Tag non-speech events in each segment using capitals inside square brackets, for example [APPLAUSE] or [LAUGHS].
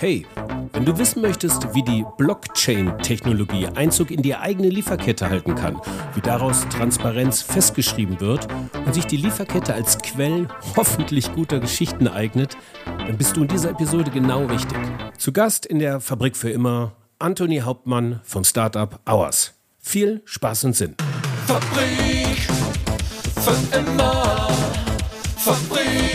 Hey, wenn du wissen möchtest, wie die Blockchain-Technologie Einzug in die eigene Lieferkette halten kann, wie daraus Transparenz festgeschrieben wird und sich die Lieferkette als Quell hoffentlich guter Geschichten eignet, dann bist du in dieser Episode genau richtig. Zu Gast in der Fabrik für immer Anthony Hauptmann vom Startup Hours. Viel Spaß und Sinn. Fabrik für immer. Fabrik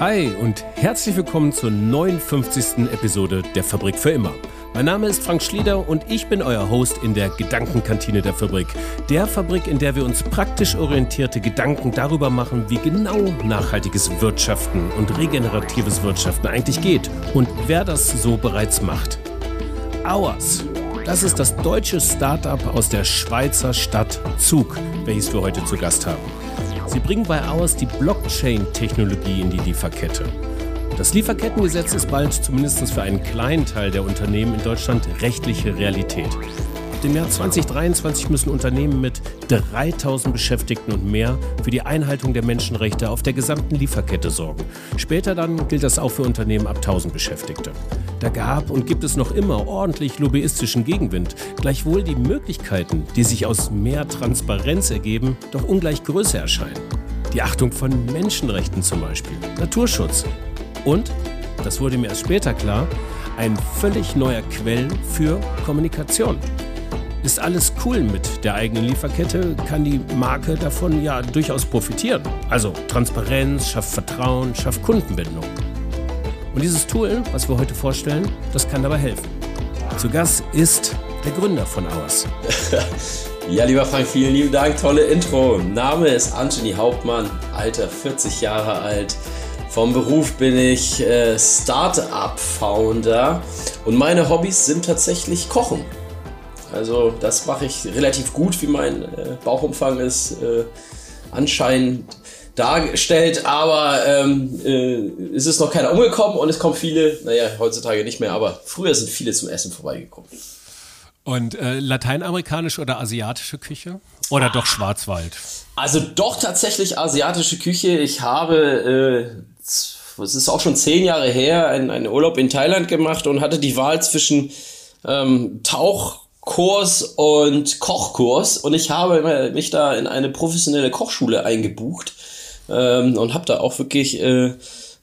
Hi und herzlich willkommen zur 59. Episode der Fabrik für immer. Mein Name ist Frank Schlieder und ich bin euer Host in der Gedankenkantine der Fabrik. Der Fabrik, in der wir uns praktisch orientierte Gedanken darüber machen, wie genau nachhaltiges Wirtschaften und regeneratives Wirtschaften eigentlich geht und wer das so bereits macht. Hours. Das ist das deutsche Startup aus der Schweizer Stadt Zug, welches wir heute zu Gast haben. Sie bringen bei Hours die Blockchain-Technologie in die Lieferkette. Das Lieferkettengesetz ist bald zumindest für einen kleinen Teil der Unternehmen in Deutschland rechtliche Realität. Ab dem Jahr 2023 müssen Unternehmen mit 3000 Beschäftigten und mehr für die Einhaltung der Menschenrechte auf der gesamten Lieferkette sorgen. Später dann gilt das auch für Unternehmen ab 1000 Beschäftigte. Da gab und gibt es noch immer ordentlich lobbyistischen Gegenwind. Gleichwohl die Möglichkeiten, die sich aus mehr Transparenz ergeben, doch ungleich größer erscheinen. Die Achtung von Menschenrechten zum Beispiel, Naturschutz. Und, das wurde mir erst später klar, ein völlig neuer Quell für Kommunikation. Ist alles cool mit der eigenen Lieferkette, kann die Marke davon ja durchaus profitieren. Also Transparenz, schafft Vertrauen, schafft Kundenbindung. Und dieses Tool, was wir heute vorstellen, das kann dabei helfen. Zu Gast ist der Gründer von Hours. [LAUGHS] Ja, lieber Frank, vielen lieben Dank. Tolle Intro. Name ist Anthony Hauptmann, Alter 40 Jahre alt. Vom Beruf bin ich äh, Startup-Founder und meine Hobbys sind tatsächlich Kochen. Also das mache ich relativ gut, wie mein äh, Bauchumfang ist äh, anscheinend dargestellt, aber ähm, äh, es ist noch keiner umgekommen und es kommen viele, naja, heutzutage nicht mehr, aber früher sind viele zum Essen vorbeigekommen. Und äh, lateinamerikanische oder asiatische Küche? Oder doch Schwarzwald? Also doch tatsächlich asiatische Küche. Ich habe, äh, es ist auch schon zehn Jahre her, einen, einen Urlaub in Thailand gemacht und hatte die Wahl zwischen ähm, Tauchkurs und Kochkurs und ich habe mich da in eine professionelle Kochschule eingebucht ähm, und habe da auch wirklich äh,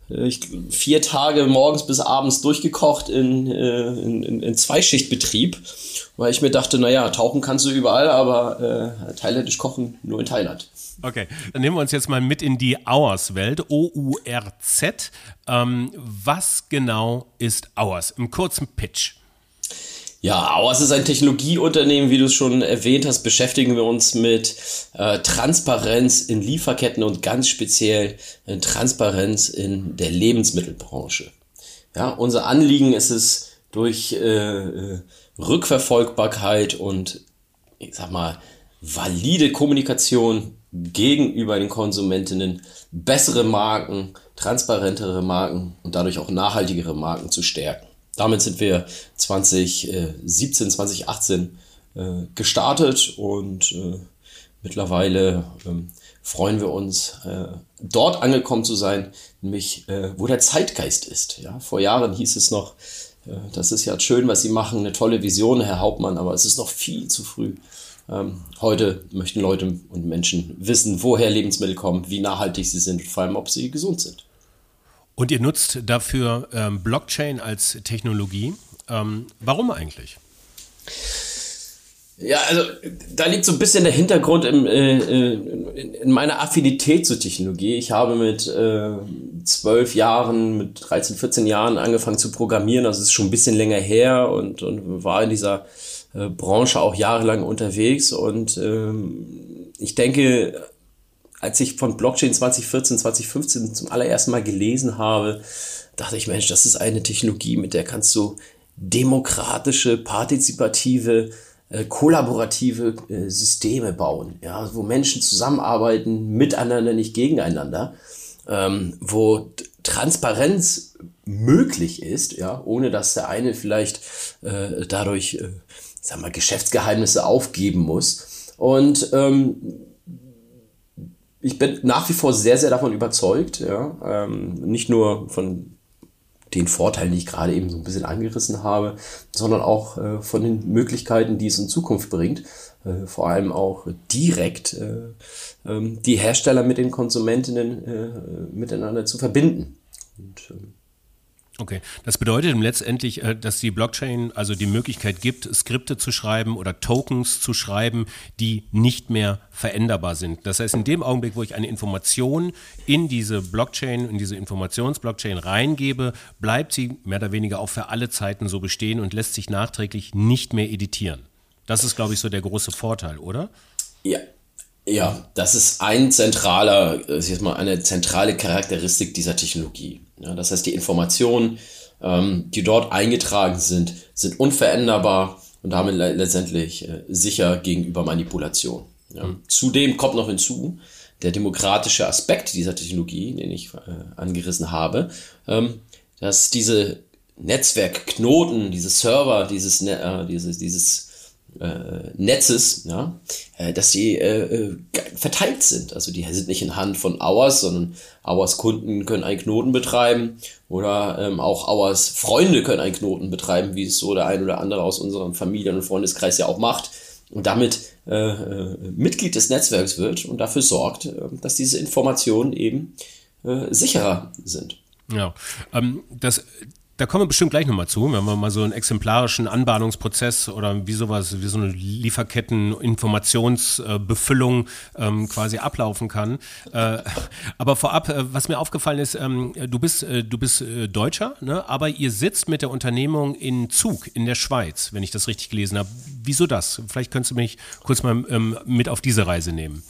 ich, vier Tage morgens bis abends durchgekocht in, äh, in, in Zweischichtbetrieb, weil ich mir dachte, naja, tauchen kannst du überall, aber äh, thailändisch kochen nur in Thailand. Okay, dann nehmen wir uns jetzt mal mit in die Hours-Welt, O-U-R-Z. Ähm, was genau ist Hours? Im kurzen Pitch. Ja, Auers ist ein Technologieunternehmen, wie du es schon erwähnt hast, beschäftigen wir uns mit äh, Transparenz in Lieferketten und ganz speziell äh, Transparenz in der Lebensmittelbranche. Ja, unser Anliegen ist es, durch äh, äh, Rückverfolgbarkeit und ich sag mal valide Kommunikation gegenüber den Konsumentinnen bessere Marken, transparentere Marken und dadurch auch nachhaltigere Marken zu stärken. Damit sind wir 2017, 2018 äh, gestartet und äh, mittlerweile ähm, freuen wir uns, äh, dort angekommen zu sein, nämlich wo der Zeitgeist ist. Ja, vor Jahren hieß es noch, das ist ja schön, was Sie machen, eine tolle Vision, Herr Hauptmann, aber es ist noch viel zu früh. Ähm, heute möchten Leute und Menschen wissen, woher Lebensmittel kommen, wie nachhaltig sie sind und vor allem, ob sie gesund sind. Und ihr nutzt dafür ähm, Blockchain als Technologie. Ähm, warum eigentlich? Ja, also da liegt so ein bisschen der Hintergrund im, äh, in, in meiner Affinität zur Technologie. Ich habe mit äh, zwölf Jahren, mit 13, 14 Jahren angefangen zu programmieren. Also es ist schon ein bisschen länger her und, und war in dieser äh, Branche auch jahrelang unterwegs. Und ähm, ich denke, als ich von Blockchain 2014, 2015 zum allerersten Mal gelesen habe, dachte ich, Mensch, das ist eine Technologie, mit der kannst du demokratische, partizipative, äh, kollaborative äh, Systeme bauen, ja, wo Menschen zusammenarbeiten, miteinander, nicht gegeneinander, ähm, wo Transparenz möglich ist, ja, ohne dass der eine vielleicht äh, dadurch, äh, sag mal, Geschäftsgeheimnisse aufgeben muss. Und ähm, ich bin nach wie vor sehr, sehr davon überzeugt, ja, ähm, nicht nur von den Vorteilen, die ich gerade eben so ein bisschen angerissen habe, sondern auch äh, von den Möglichkeiten, die es in Zukunft bringt, äh, vor allem auch direkt äh, ähm, die Hersteller mit den Konsumentinnen äh, miteinander zu verbinden. Und, ähm, Okay, das bedeutet letztendlich, äh, dass die Blockchain also die Möglichkeit gibt, Skripte zu schreiben oder Tokens zu schreiben, die nicht mehr veränderbar sind. Das heißt, in dem Augenblick, wo ich eine Information in diese Blockchain, in diese Informationsblockchain reingebe, bleibt sie mehr oder weniger auch für alle Zeiten so bestehen und lässt sich nachträglich nicht mehr editieren. Das ist, glaube ich, so der große Vorteil, oder? Ja, ja, das ist ein zentraler, das ist jetzt mal eine zentrale Charakteristik dieser Technologie. Ja, das heißt, die Informationen, ähm, die dort eingetragen sind, sind unveränderbar und damit le letztendlich äh, sicher gegenüber Manipulation. Ja. Mhm. Zudem kommt noch hinzu, der demokratische Aspekt dieser Technologie, den ich äh, angerissen habe, ähm, dass diese Netzwerkknoten, diese Server, dieses, äh, dieses, dieses äh, Netzes, ja, äh, dass sie äh, äh, verteilt sind. Also die sind nicht in Hand von Hours, sondern Hours Kunden können einen Knoten betreiben oder ähm, auch Hours Freunde können einen Knoten betreiben, wie es so der ein oder andere aus unserem Familien- und Freundeskreis ja auch macht und damit äh, äh, Mitglied des Netzwerks wird und dafür sorgt, äh, dass diese Informationen eben äh, sicherer sind. Ja, ähm, das da kommen wir bestimmt gleich nochmal zu, wenn wir mal so einen exemplarischen Anbahnungsprozess oder wie sowas, wie so eine Lieferketten-Informationsbefüllung ähm, quasi ablaufen kann. Äh, aber vorab, äh, was mir aufgefallen ist, ähm, du bist, äh, du bist äh, Deutscher, ne? aber ihr sitzt mit der Unternehmung in Zug in der Schweiz, wenn ich das richtig gelesen habe. Wieso das? Vielleicht könntest du mich kurz mal ähm, mit auf diese Reise nehmen.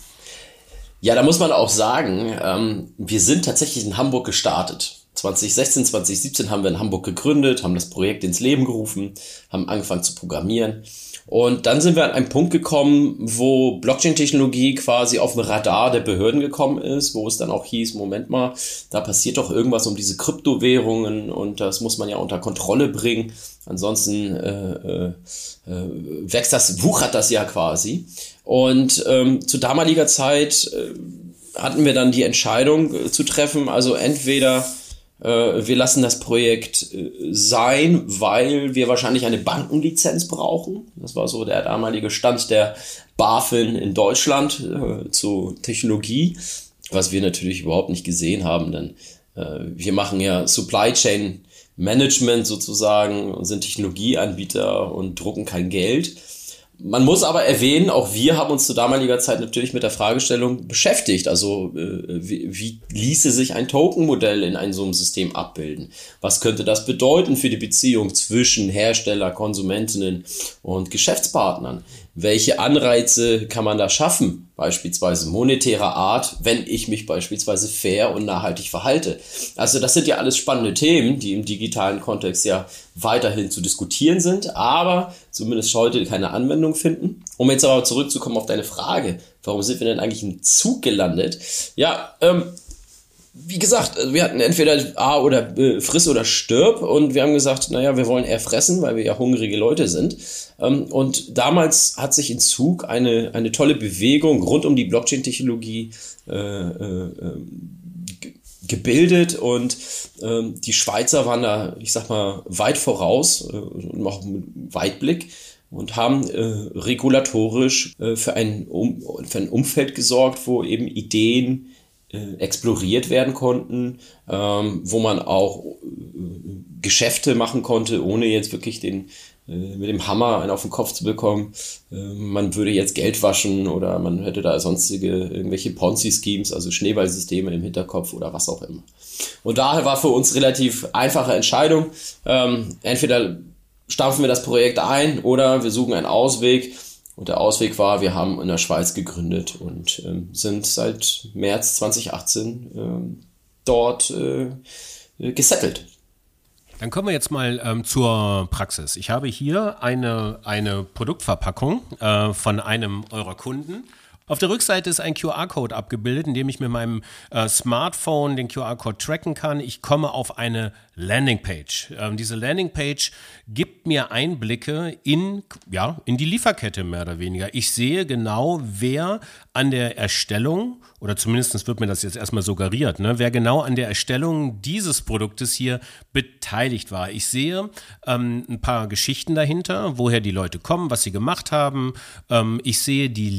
Ja, da muss man auch sagen, ähm, wir sind tatsächlich in Hamburg gestartet. 2016, 2017 haben wir in Hamburg gegründet, haben das Projekt ins Leben gerufen, haben angefangen zu programmieren. Und dann sind wir an einen Punkt gekommen, wo Blockchain-Technologie quasi auf dem Radar der Behörden gekommen ist, wo es dann auch hieß, Moment mal, da passiert doch irgendwas um diese Kryptowährungen und das muss man ja unter Kontrolle bringen. Ansonsten äh, äh, äh wächst das, wuchert das ja quasi. Und ähm, zu damaliger Zeit äh, hatten wir dann die Entscheidung äh, zu treffen, also entweder wir lassen das Projekt äh, sein, weil wir wahrscheinlich eine Bankenlizenz brauchen. Das war so der damalige Stand der BaFin in Deutschland äh, zu Technologie, was wir natürlich überhaupt nicht gesehen haben, denn äh, wir machen ja Supply Chain Management sozusagen und sind Technologieanbieter und drucken kein Geld. Man muss aber erwähnen, auch wir haben uns zu damaliger Zeit natürlich mit der Fragestellung beschäftigt. Also äh, wie, wie ließe sich ein Token-Modell in einem System abbilden? Was könnte das bedeuten für die Beziehung zwischen Hersteller, Konsumentinnen und Geschäftspartnern? Welche Anreize kann man da schaffen? Beispielsweise monetärer Art, wenn ich mich beispielsweise fair und nachhaltig verhalte. Also das sind ja alles spannende Themen, die im digitalen Kontext ja weiterhin zu diskutieren sind, aber zumindest heute keine Anwendung finden. Um jetzt aber zurückzukommen auf deine Frage, warum sind wir denn eigentlich im Zug gelandet? Ja, ähm, wie gesagt, wir hatten entweder A oder äh, friss oder stirb und wir haben gesagt, naja, wir wollen eher fressen, weil wir ja hungrige Leute sind. Ähm, und damals hat sich in Zug eine, eine tolle Bewegung rund um die Blockchain-Technologie äh, äh, gebildet und ähm, die Schweizer waren da, ich sag mal, weit voraus äh, und auch mit Weitblick und haben äh, regulatorisch für, ein um, für ein Umfeld gesorgt, wo eben Ideen exploriert werden konnten, ähm, wo man auch äh, Geschäfte machen konnte, ohne jetzt wirklich den äh, mit dem Hammer einen auf den Kopf zu bekommen. Äh, man würde jetzt Geld waschen oder man hätte da sonstige irgendwelche Ponzi-Schemes, also Schneeballsysteme im Hinterkopf oder was auch immer. Und daher war für uns relativ einfache Entscheidung. Ähm, entweder stampfen wir das Projekt ein oder wir suchen einen Ausweg und der Ausweg war, wir haben in der Schweiz gegründet und ähm, sind seit März 2018 ähm, dort äh, gesettelt. Dann kommen wir jetzt mal ähm, zur Praxis. Ich habe hier eine, eine Produktverpackung äh, von einem eurer Kunden Auf der Rückseite ist ein QR-Code abgebildet, in dem ich mit meinem äh, Smartphone den QR-Code tracken kann. Ich komme auf eine Landingpage. Ähm, diese Landingpage gibt mir Einblicke in, ja, in die Lieferkette mehr oder weniger. Ich sehe genau, wer an der Erstellung, oder zumindest wird mir das jetzt erstmal suggeriert, ne, wer genau an der Erstellung dieses Produktes hier beteiligt war. Ich sehe ähm, ein paar Geschichten dahinter, woher die Leute kommen, was sie gemacht haben. Ähm, ich sehe die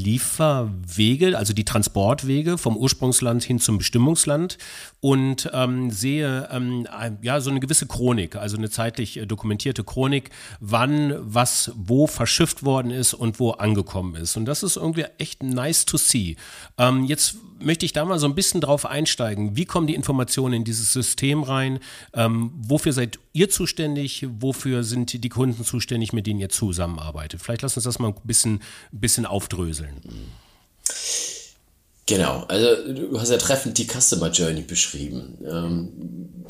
Lieferwege, also die Transportwege vom Ursprungsland hin zum Bestimmungsland und ähm, sehe ähm, ja so eine gewisse Chronik, also eine zeitlich äh, dokumentierte Chronik, wann was wo verschifft worden ist und wo angekommen ist. Und das ist irgendwie echt nice to see. Ähm, jetzt möchte ich da mal so ein bisschen drauf einsteigen. Wie kommen die Informationen in dieses System rein? Ähm, wofür seid ihr zuständig? Wofür sind die Kunden zuständig, mit denen ihr zusammenarbeitet? Vielleicht lass uns das mal ein bisschen, bisschen aufdröseln. Genau, also du hast ja treffend die Customer Journey beschrieben. Ähm,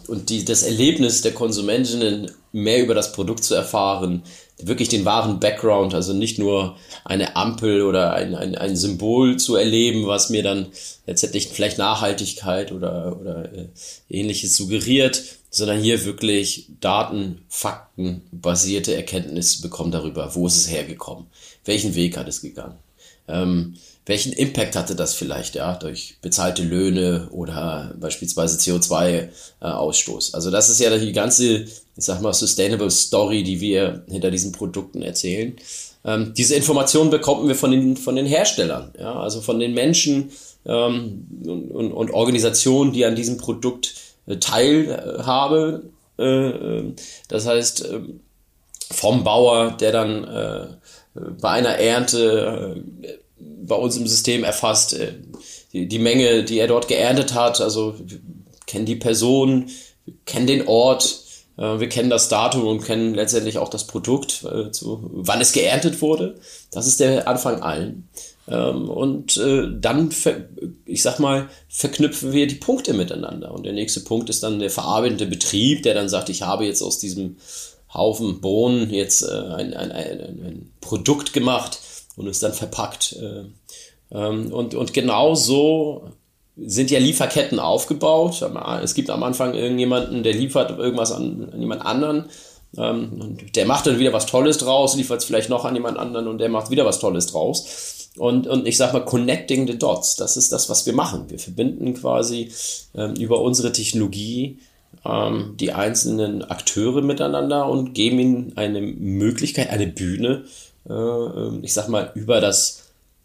und die, das Erlebnis der Konsumentinnen, mehr über das Produkt zu erfahren, wirklich den wahren Background, also nicht nur eine Ampel oder ein, ein, ein Symbol zu erleben, was mir dann letztendlich vielleicht Nachhaltigkeit oder, oder äh, ähnliches suggeriert, sondern hier wirklich Daten, Fakten basierte Erkenntnisse bekommen darüber, wo ist es hergekommen, welchen Weg hat es gegangen. Ähm, welchen Impact hatte das vielleicht, ja, durch bezahlte Löhne oder beispielsweise CO2-Ausstoß? Also das ist ja die ganze, ich sag mal, Sustainable Story, die wir hinter diesen Produkten erzählen. Ähm, diese Informationen bekommen wir von den, von den Herstellern, ja, also von den Menschen ähm, und, und, Organisationen, die an diesem Produkt äh, teilhaben. Äh, äh, das heißt, äh, vom Bauer, der dann äh, bei einer Ernte äh, bei uns im System erfasst, äh, die, die Menge, die er dort geerntet hat. Also wir kennen die Person, wir kennen den Ort, äh, wir kennen das Datum und kennen letztendlich auch das Produkt, äh, zu, wann es geerntet wurde. Das ist der Anfang allen. Ähm, und dann, ich sag mal, verknüpfen wir die Punkte miteinander. Und der nächste Punkt ist dann der verarbeitende Betrieb, der dann sagt, ich habe jetzt aus diesem Haufen Bohnen jetzt ein, ein, ein, ein Produkt gemacht, und ist dann verpackt. Äh, ähm, und, und genau so sind ja Lieferketten aufgebaut. Es gibt am Anfang irgendjemanden, der liefert irgendwas an, an jemand anderen. Ähm, und der macht dann wieder was Tolles draus, liefert es vielleicht noch an jemand anderen und der macht wieder was Tolles draus. Und, und ich sag mal, connecting the dots, das ist das, was wir machen. Wir verbinden quasi ähm, über unsere Technologie ähm, die einzelnen Akteure miteinander und geben ihnen eine Möglichkeit, eine Bühne, äh, ähm, ich sag mal, über das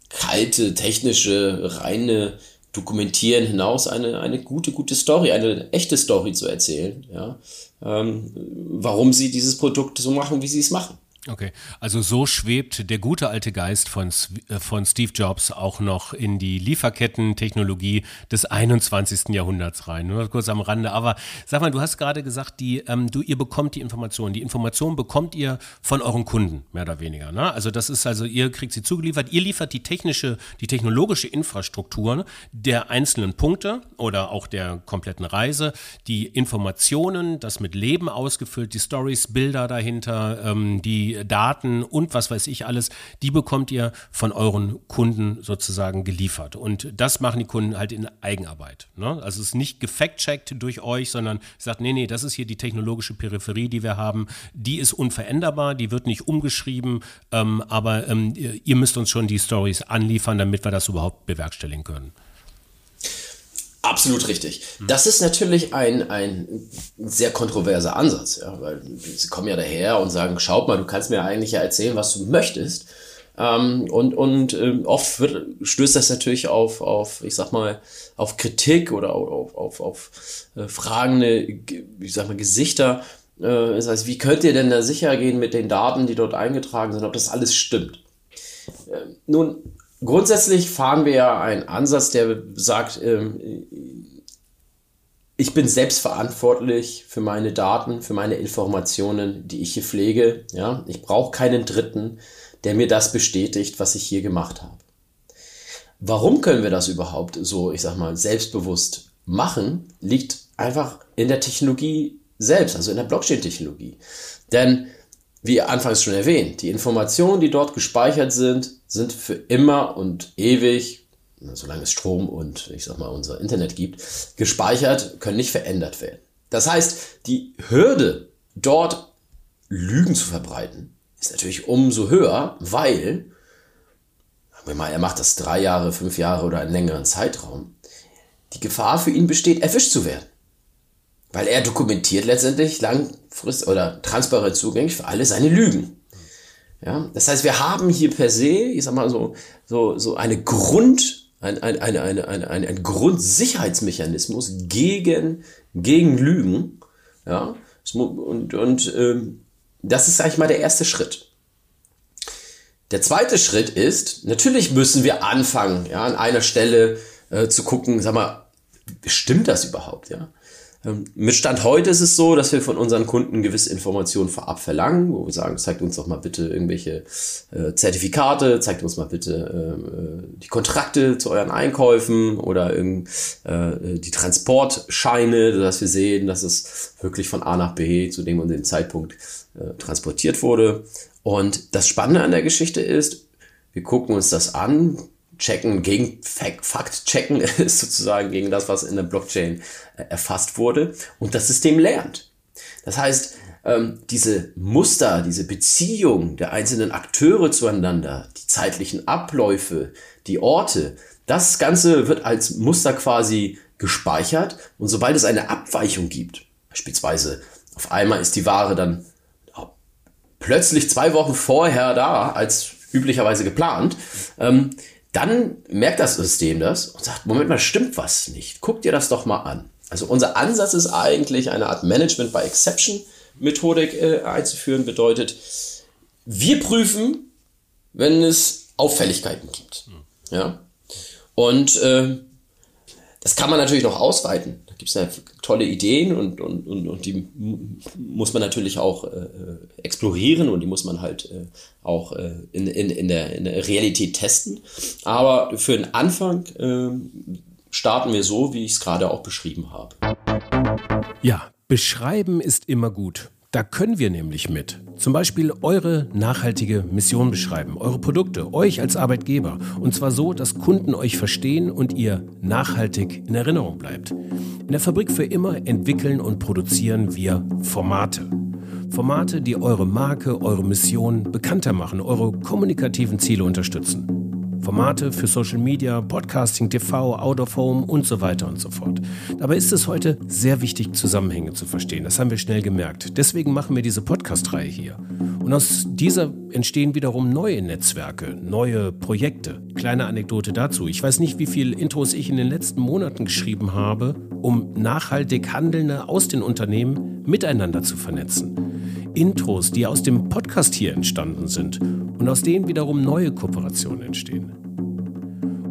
kalte, technische, reine Dokumentieren hinaus eine, eine gute, gute Story, eine echte Story zu erzählen, ja, ähm, warum sie dieses Produkt so machen, wie sie es machen. Okay, also so schwebt der gute alte Geist von, äh, von Steve Jobs auch noch in die Lieferketten-Technologie des 21. Jahrhunderts rein. Nur kurz am Rande. Aber sag mal, du hast gerade gesagt, die, ähm, du, ihr bekommt die Informationen. Die Informationen bekommt ihr von euren Kunden, mehr oder weniger. Ne? Also das ist also, ihr kriegt sie zugeliefert, ihr liefert die technische, die technologische Infrastruktur der einzelnen Punkte oder auch der kompletten Reise, die Informationen, das mit Leben ausgefüllt, die Stories, Bilder dahinter, ähm, die Daten und was weiß ich alles, die bekommt ihr von euren Kunden sozusagen geliefert. Und das machen die Kunden halt in Eigenarbeit. Ne? Also es ist nicht gefact-checkt durch euch, sondern sagt, nee, nee, das ist hier die technologische Peripherie, die wir haben. Die ist unveränderbar, die wird nicht umgeschrieben, ähm, aber ähm, ihr müsst uns schon die Stories anliefern, damit wir das überhaupt bewerkstelligen können. Absolut richtig. Das ist natürlich ein, ein sehr kontroverser Ansatz, ja, weil sie kommen ja daher und sagen, schaut mal, du kannst mir eigentlich ja erzählen, was du möchtest. Ähm, und und ähm, oft wird, stößt das natürlich auf, auf, ich sag mal, auf Kritik oder auf, auf, auf äh, fragende, ich sag mal, Gesichter. Äh, das heißt, wie könnt ihr denn da sicher gehen mit den Daten, die dort eingetragen sind, ob das alles stimmt? Äh, nun, Grundsätzlich fahren wir ja einen Ansatz, der sagt, ähm, ich bin selbst verantwortlich für meine Daten, für meine Informationen, die ich hier pflege. Ja? Ich brauche keinen Dritten, der mir das bestätigt, was ich hier gemacht habe. Warum können wir das überhaupt so, ich sag mal, selbstbewusst machen, liegt einfach in der Technologie selbst, also in der Blockchain-Technologie. Denn wie anfangs schon erwähnt, die Informationen, die dort gespeichert sind, sind für immer und ewig solange es Strom und ich sag mal unser Internet gibt, gespeichert, können nicht verändert werden. Das heißt, die Hürde, dort Lügen zu verbreiten, ist natürlich umso höher, weil, sagen wir mal, er macht das drei Jahre, fünf Jahre oder einen längeren Zeitraum, die Gefahr für ihn besteht, erwischt zu werden. Weil er dokumentiert letztendlich langfristig oder transparent zugänglich für alle seine Lügen. Ja, das heißt, wir haben hier per se, ich sag mal so, so, so eine Grund, ein, ein, ein, ein, ein, ein, ein Grundsicherheitsmechanismus gegen, gegen Lügen. Ja, und, und ähm, das ist, sag ich mal, der erste Schritt. Der zweite Schritt ist, natürlich müssen wir anfangen, ja, an einer Stelle äh, zu gucken, sag mal, stimmt das überhaupt, ja? Ähm, mit Stand heute ist es so, dass wir von unseren Kunden gewisse Informationen vorab verlangen, wo wir sagen, zeigt uns doch mal bitte irgendwelche äh, Zertifikate, zeigt uns mal bitte äh, die Kontrakte zu euren Einkäufen oder irgend, äh, die Transportscheine, dass wir sehen, dass es wirklich von A nach B zu dem und dem Zeitpunkt äh, transportiert wurde. Und das Spannende an der Geschichte ist, wir gucken uns das an, checken, gegen Fakt checken [LAUGHS] ist sozusagen gegen das, was in der Blockchain äh, erfasst wurde und das System lernt. Das heißt, ähm, diese Muster, diese Beziehung der einzelnen Akteure zueinander, die zeitlichen Abläufe, die Orte, das Ganze wird als Muster quasi gespeichert und sobald es eine Abweichung gibt, beispielsweise auf einmal ist die Ware dann plötzlich zwei Wochen vorher da als üblicherweise geplant, ähm, dann merkt das System das und sagt, Moment mal, stimmt was nicht. Guck dir das doch mal an. Also unser Ansatz ist eigentlich eine Art Management by Exception Methodik äh, einzuführen, bedeutet, wir prüfen, wenn es Auffälligkeiten gibt. Ja? Und äh, das kann man natürlich noch ausweiten. Gibt es ja tolle Ideen und, und, und, und die muss man natürlich auch äh, explorieren und die muss man halt äh, auch äh, in, in, in, der, in der Realität testen. Aber für den Anfang äh, starten wir so, wie ich es gerade auch beschrieben habe. Ja, beschreiben ist immer gut. Da können wir nämlich mit. Zum Beispiel eure nachhaltige Mission beschreiben, eure Produkte, euch als Arbeitgeber. Und zwar so, dass Kunden euch verstehen und ihr nachhaltig in Erinnerung bleibt. In der Fabrik für immer entwickeln und produzieren wir Formate. Formate, die eure Marke, eure Mission bekannter machen, eure kommunikativen Ziele unterstützen. Formate für Social Media, Podcasting, TV, Out of Home und so weiter und so fort. Dabei ist es heute sehr wichtig, Zusammenhänge zu verstehen. Das haben wir schnell gemerkt. Deswegen machen wir diese Podcast-Reihe hier. Und aus dieser entstehen wiederum neue Netzwerke, neue Projekte. Kleine Anekdote dazu. Ich weiß nicht, wie viele Intros ich in den letzten Monaten geschrieben habe, um nachhaltig Handelnde aus den Unternehmen miteinander zu vernetzen. Intros, die aus dem Podcast hier entstanden sind und aus denen wiederum neue Kooperationen entstehen.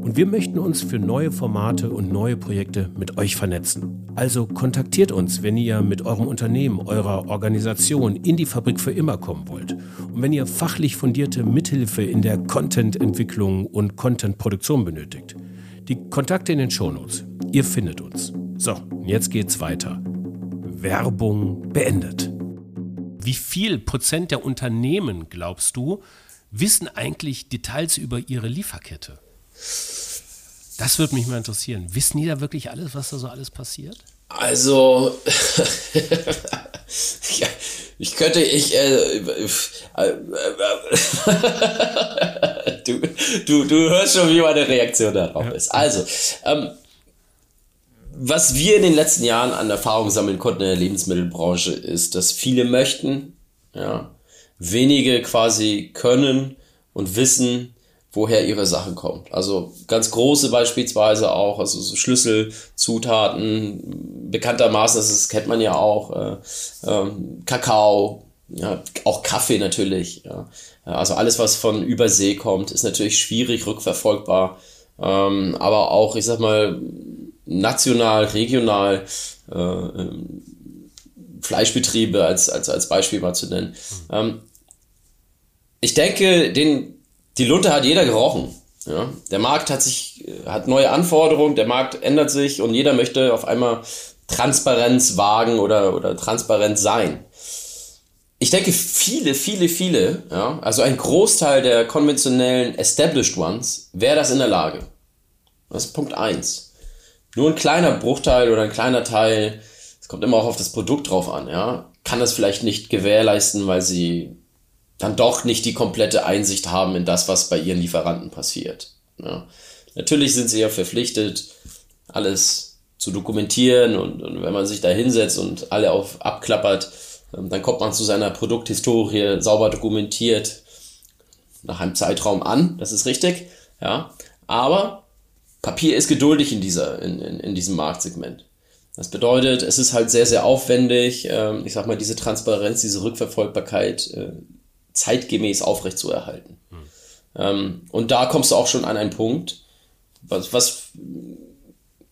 Und wir möchten uns für neue Formate und neue Projekte mit euch vernetzen. Also kontaktiert uns, wenn ihr mit eurem Unternehmen, eurer Organisation in die Fabrik für immer kommen wollt. Und wenn ihr fachlich fundierte Mithilfe in der Content-Entwicklung und Content-Produktion benötigt. Die Kontakte in den Shownotes. Ihr findet uns. So, jetzt geht's weiter. Werbung beendet. Wie viel Prozent der Unternehmen, glaubst du, wissen eigentlich Details über ihre Lieferkette? Das würde mich mal interessieren. Wissen die da wirklich alles, was da so alles passiert? Also, [LAUGHS] ja, ich könnte, ich, äh, äh, äh, [LAUGHS] du, du, du hörst schon, wie meine Reaktion darauf ist. Also, ähm, was wir in den letzten Jahren an Erfahrung sammeln konnten in der Lebensmittelbranche, ist, dass viele möchten, ja, wenige quasi können und wissen, woher ihre Sachen kommt. Also ganz große beispielsweise auch, also so Schlüsselzutaten, bekanntermaßen, das ist, kennt man ja auch, äh, ähm, Kakao, ja, auch Kaffee natürlich. Ja. Also alles, was von Übersee kommt, ist natürlich schwierig rückverfolgbar. Ähm, aber auch, ich sag mal, national, regional äh, ähm, Fleischbetriebe als, als, als Beispiel mal zu nennen. Mhm. Ähm, ich denke, den, die Lunte hat jeder gerochen. Ja? Der Markt hat sich, hat neue Anforderungen, der Markt ändert sich und jeder möchte auf einmal Transparenz wagen oder, oder transparent sein. Ich denke, viele, viele, viele, ja, also ein Großteil der konventionellen Established Ones, wäre das in der Lage. Das ist Punkt eins. Nur ein kleiner Bruchteil oder ein kleiner Teil, es kommt immer auch auf das Produkt drauf an, ja, kann das vielleicht nicht gewährleisten, weil sie dann doch nicht die komplette Einsicht haben in das, was bei ihren Lieferanten passiert. Ja. Natürlich sind sie ja verpflichtet, alles zu dokumentieren und, und wenn man sich da hinsetzt und alle auf abklappert, ähm, dann kommt man zu seiner Produkthistorie sauber dokumentiert nach einem Zeitraum an, das ist richtig, ja. Aber Papier ist geduldig in dieser, in, in, in diesem Marktsegment. Das bedeutet, es ist halt sehr, sehr aufwendig, ähm, ich sag mal, diese Transparenz, diese Rückverfolgbarkeit äh, zeitgemäß aufrechtzuerhalten. Hm. Ähm, und da kommst du auch schon an einen Punkt, was, was,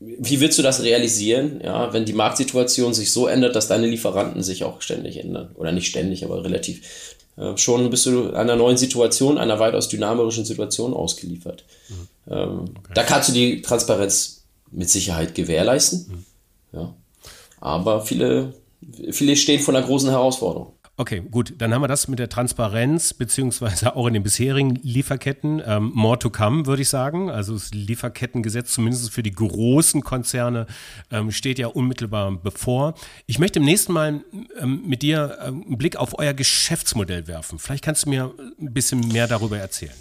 wie willst du das realisieren, ja, wenn die Marktsituation sich so ändert, dass deine Lieferanten sich auch ständig ändern? Oder nicht ständig, aber relativ. Äh, schon bist du einer neuen Situation, einer weitaus dynamischen Situation ausgeliefert. Mhm. Ähm, okay. Da kannst du die Transparenz mit Sicherheit gewährleisten. Mhm. Ja. Aber viele, viele stehen vor einer großen Herausforderung. Okay, gut, dann haben wir das mit der Transparenz, beziehungsweise auch in den bisherigen Lieferketten. Ähm, more to come, würde ich sagen. Also das Lieferkettengesetz, zumindest für die großen Konzerne, ähm, steht ja unmittelbar bevor. Ich möchte im nächsten Mal ähm, mit dir ähm, einen Blick auf euer Geschäftsmodell werfen. Vielleicht kannst du mir ein bisschen mehr darüber erzählen.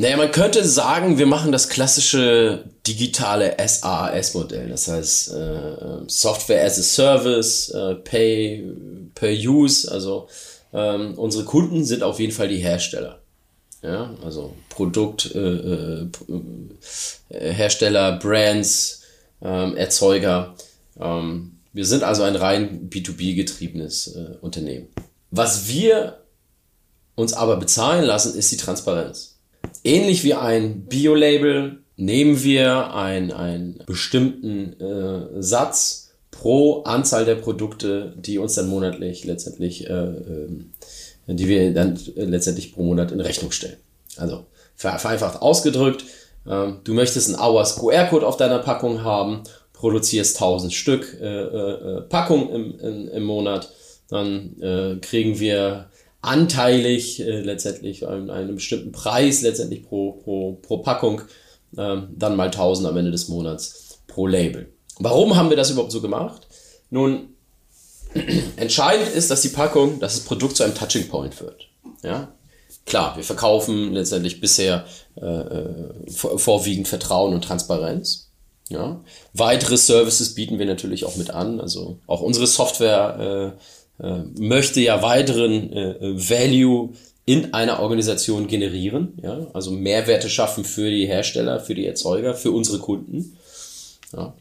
Naja, man könnte sagen, wir machen das klassische digitale SaaS-Modell. Das heißt äh, Software as a Service, äh, Pay per Use. Also ähm, unsere Kunden sind auf jeden Fall die Hersteller. Ja, also Produkthersteller, äh, äh, Brands, ähm, Erzeuger. Ähm, wir sind also ein rein B2B-getriebenes äh, Unternehmen. Was wir uns aber bezahlen lassen, ist die Transparenz ähnlich wie ein Bio-Label nehmen wir ein, einen bestimmten äh, Satz pro Anzahl der Produkte, die uns dann monatlich letztendlich, äh, äh, die wir dann letztendlich pro Monat in Rechnung stellen. Also vereinfacht ausgedrückt, äh, du möchtest einen Hours QR-Code auf deiner Packung haben, produzierst 1000 Stück äh, äh, Packung im, im, im Monat, dann äh, kriegen wir anteilig äh, letztendlich einen, einen bestimmten Preis letztendlich pro, pro, pro Packung, äh, dann mal 1000 am Ende des Monats pro Label. Warum haben wir das überhaupt so gemacht? Nun, [CLEARS THROAT] entscheidend ist, dass die Packung, dass das Produkt zu einem Touching Point wird. Ja? Klar, wir verkaufen letztendlich bisher äh, äh vorwiegend Vertrauen und Transparenz. Ja? Weitere Services bieten wir natürlich auch mit an. Also auch unsere Software äh, äh, möchte ja weiteren äh, Value in einer Organisation generieren, ja, also Mehrwerte schaffen für die Hersteller, für die Erzeuger, für unsere Kunden. Ja.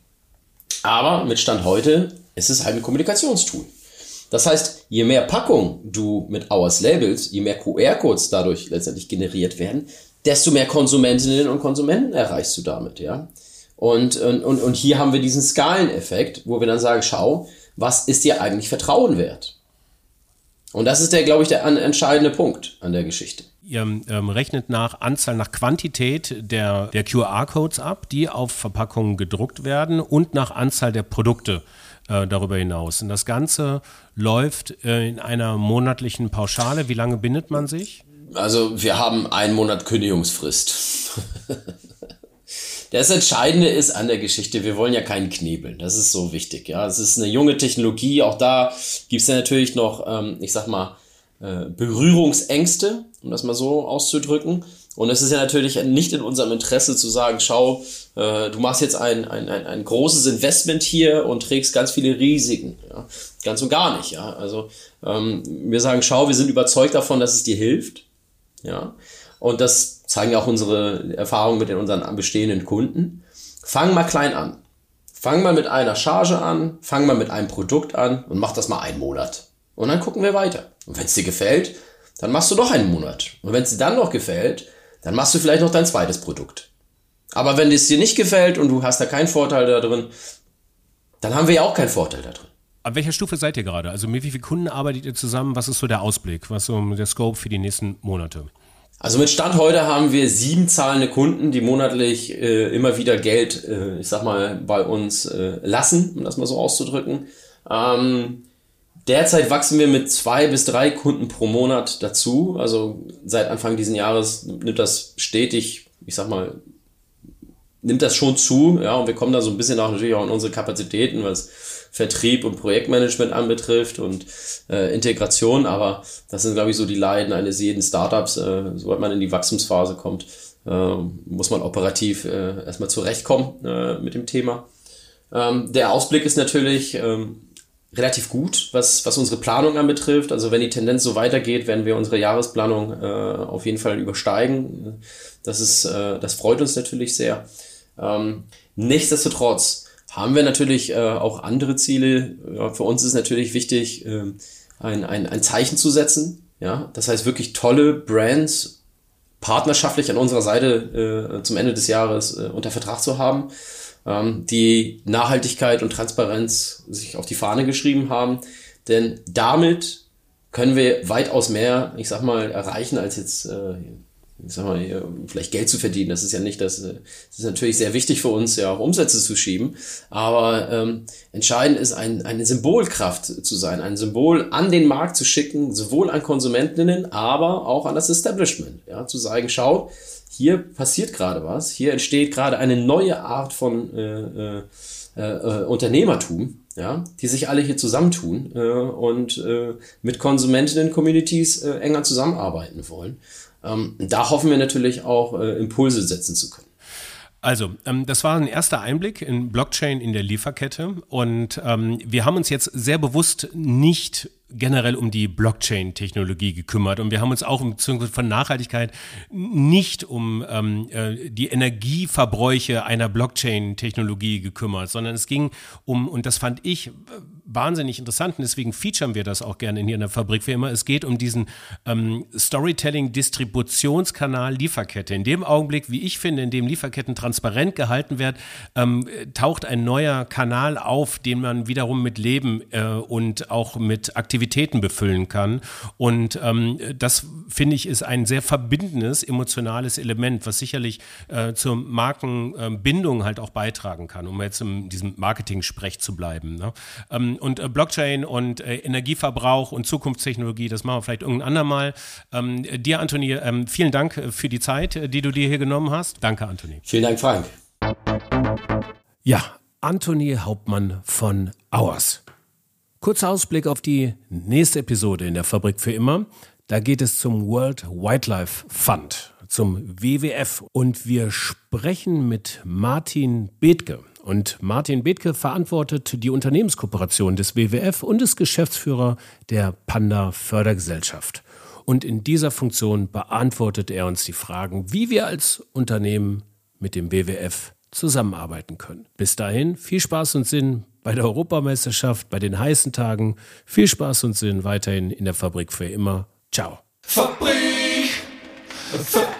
Aber mit Stand heute ist es halt ein Kommunikationstool. Das heißt, je mehr Packung du mit Hours labelst, je mehr QR-Codes dadurch letztendlich generiert werden, desto mehr Konsumentinnen und Konsumenten erreichst du damit, ja. Und, und, und hier haben wir diesen Skaleneffekt, wo wir dann sagen, schau, was ist dir eigentlich Vertrauen wert? Und das ist der, glaube ich, der entscheidende Punkt an der Geschichte. Ihr ähm, rechnet nach Anzahl, nach Quantität der, der QR-Codes ab, die auf Verpackungen gedruckt werden und nach Anzahl der Produkte äh, darüber hinaus. Und das Ganze läuft äh, in einer monatlichen Pauschale. Wie lange bindet man sich? Also wir haben einen Monat Kündigungsfrist. [LAUGHS] Das Entscheidende ist an der Geschichte, wir wollen ja keinen knebeln. Das ist so wichtig. Ja, es ist eine junge Technologie. Auch da gibt es ja natürlich noch, ähm, ich sag mal, äh, Berührungsängste, um das mal so auszudrücken. Und es ist ja natürlich nicht in unserem Interesse zu sagen, schau, äh, du machst jetzt ein, ein, ein, ein großes Investment hier und trägst ganz viele Risiken. Ja? Ganz und gar nicht. Ja? Also ähm, wir sagen, schau, wir sind überzeugt davon, dass es dir hilft. Ja. Und das zeigen ja auch unsere Erfahrungen mit unseren bestehenden Kunden. Fang mal klein an. Fang mal mit einer Charge an, fang mal mit einem Produkt an und mach das mal einen Monat. Und dann gucken wir weiter. Und wenn es dir gefällt, dann machst du noch einen Monat. Und wenn es dir dann noch gefällt, dann machst du vielleicht noch dein zweites Produkt. Aber wenn es dir nicht gefällt und du hast da keinen Vorteil da drin, dann haben wir ja auch keinen Vorteil da drin. Ab welcher Stufe seid ihr gerade? Also mit wie vielen Kunden arbeitet ihr zusammen? Was ist so der Ausblick? Was ist so der Scope für die nächsten Monate? Also mit Stand heute haben wir sieben zahlende Kunden, die monatlich äh, immer wieder Geld, äh, ich sag mal, bei uns äh, lassen, um das mal so auszudrücken. Ähm, derzeit wachsen wir mit zwei bis drei Kunden pro Monat dazu. Also seit Anfang diesen Jahres nimmt das stetig, ich sag mal, nimmt das schon zu, ja, und wir kommen da so ein bisschen auch natürlich auch in unsere Kapazitäten, was Vertrieb und Projektmanagement anbetrifft und äh, Integration, aber das sind, glaube ich, so die Leiden eines jeden Startups, äh, sobald man in die Wachstumsphase kommt, äh, muss man operativ äh, erstmal zurechtkommen äh, mit dem Thema. Ähm, der Ausblick ist natürlich ähm, relativ gut, was, was unsere Planung anbetrifft. Also wenn die Tendenz so weitergeht, werden wir unsere Jahresplanung äh, auf jeden Fall übersteigen. Das ist, äh, das freut uns natürlich sehr. Ähm, nichtsdestotrotz haben wir natürlich äh, auch andere Ziele. Ja, für uns ist natürlich wichtig, äh, ein, ein, ein Zeichen zu setzen. Ja, das heißt wirklich tolle Brands partnerschaftlich an unserer Seite äh, zum Ende des Jahres äh, unter Vertrag zu haben, ähm, die Nachhaltigkeit und Transparenz sich auf die Fahne geschrieben haben. Denn damit können wir weitaus mehr, ich sag mal, erreichen als jetzt äh, sag mal, vielleicht Geld zu verdienen. Das ist ja nicht das, das ist natürlich sehr wichtig für uns, ja auch Umsätze zu schieben. Aber ähm, entscheidend ist, ein, eine Symbolkraft zu sein, ein Symbol an den Markt zu schicken, sowohl an Konsumentinnen, aber auch an das Establishment. Ja, zu sagen, schau, hier passiert gerade was, hier entsteht gerade eine neue Art von äh, äh, äh, Unternehmertum, ja, die sich alle hier zusammentun äh, und äh, mit Konsumentinnen-Communities äh, enger zusammenarbeiten wollen. Ähm, da hoffen wir natürlich auch äh, Impulse setzen zu können. Also, ähm, das war ein erster Einblick in Blockchain in der Lieferkette und ähm, wir haben uns jetzt sehr bewusst nicht generell um die Blockchain-Technologie gekümmert und wir haben uns auch im Zuge von Nachhaltigkeit nicht um ähm, äh, die Energieverbräuche einer Blockchain-Technologie gekümmert, sondern es ging um, und das fand ich wahnsinnig interessant und deswegen featuren wir das auch gerne hier in der Fabrik wie immer. Es geht um diesen ähm, Storytelling-Distributionskanal Lieferkette. In dem Augenblick, wie ich finde, in dem Lieferketten transparent gehalten werden, ähm, taucht ein neuer Kanal auf, den man wiederum mit Leben äh, und auch mit Aktivitäten befüllen kann. Und ähm, das finde ich ist ein sehr verbindendes, emotionales Element, was sicherlich äh, zur Markenbindung halt auch beitragen kann, um jetzt in diesem Marketing-Sprech zu bleiben. Ne? Ähm, und äh, Blockchain und äh, Energieverbrauch und Zukunftstechnologie, das machen wir vielleicht irgendein andermal. Ähm, dir, Anthony, ähm, vielen Dank für die Zeit, die du dir hier genommen hast. Danke, Anthony. Vielen Dank, Frank. Ja, Anthony Hauptmann von Auers. Kurzer Ausblick auf die nächste Episode in der Fabrik für immer. Da geht es zum World Wildlife Fund, zum WWF. Und wir sprechen mit Martin Bethke. Und Martin Bethke verantwortet die Unternehmenskooperation des WWF und ist Geschäftsführer der Panda Fördergesellschaft. Und in dieser Funktion beantwortet er uns die Fragen, wie wir als Unternehmen mit dem WWF zusammenarbeiten können. Bis dahin viel Spaß und Sinn bei der Europameisterschaft, bei den heißen Tagen. Viel Spaß und Sinn weiterhin in der Fabrik für immer. Ciao. Fabrik für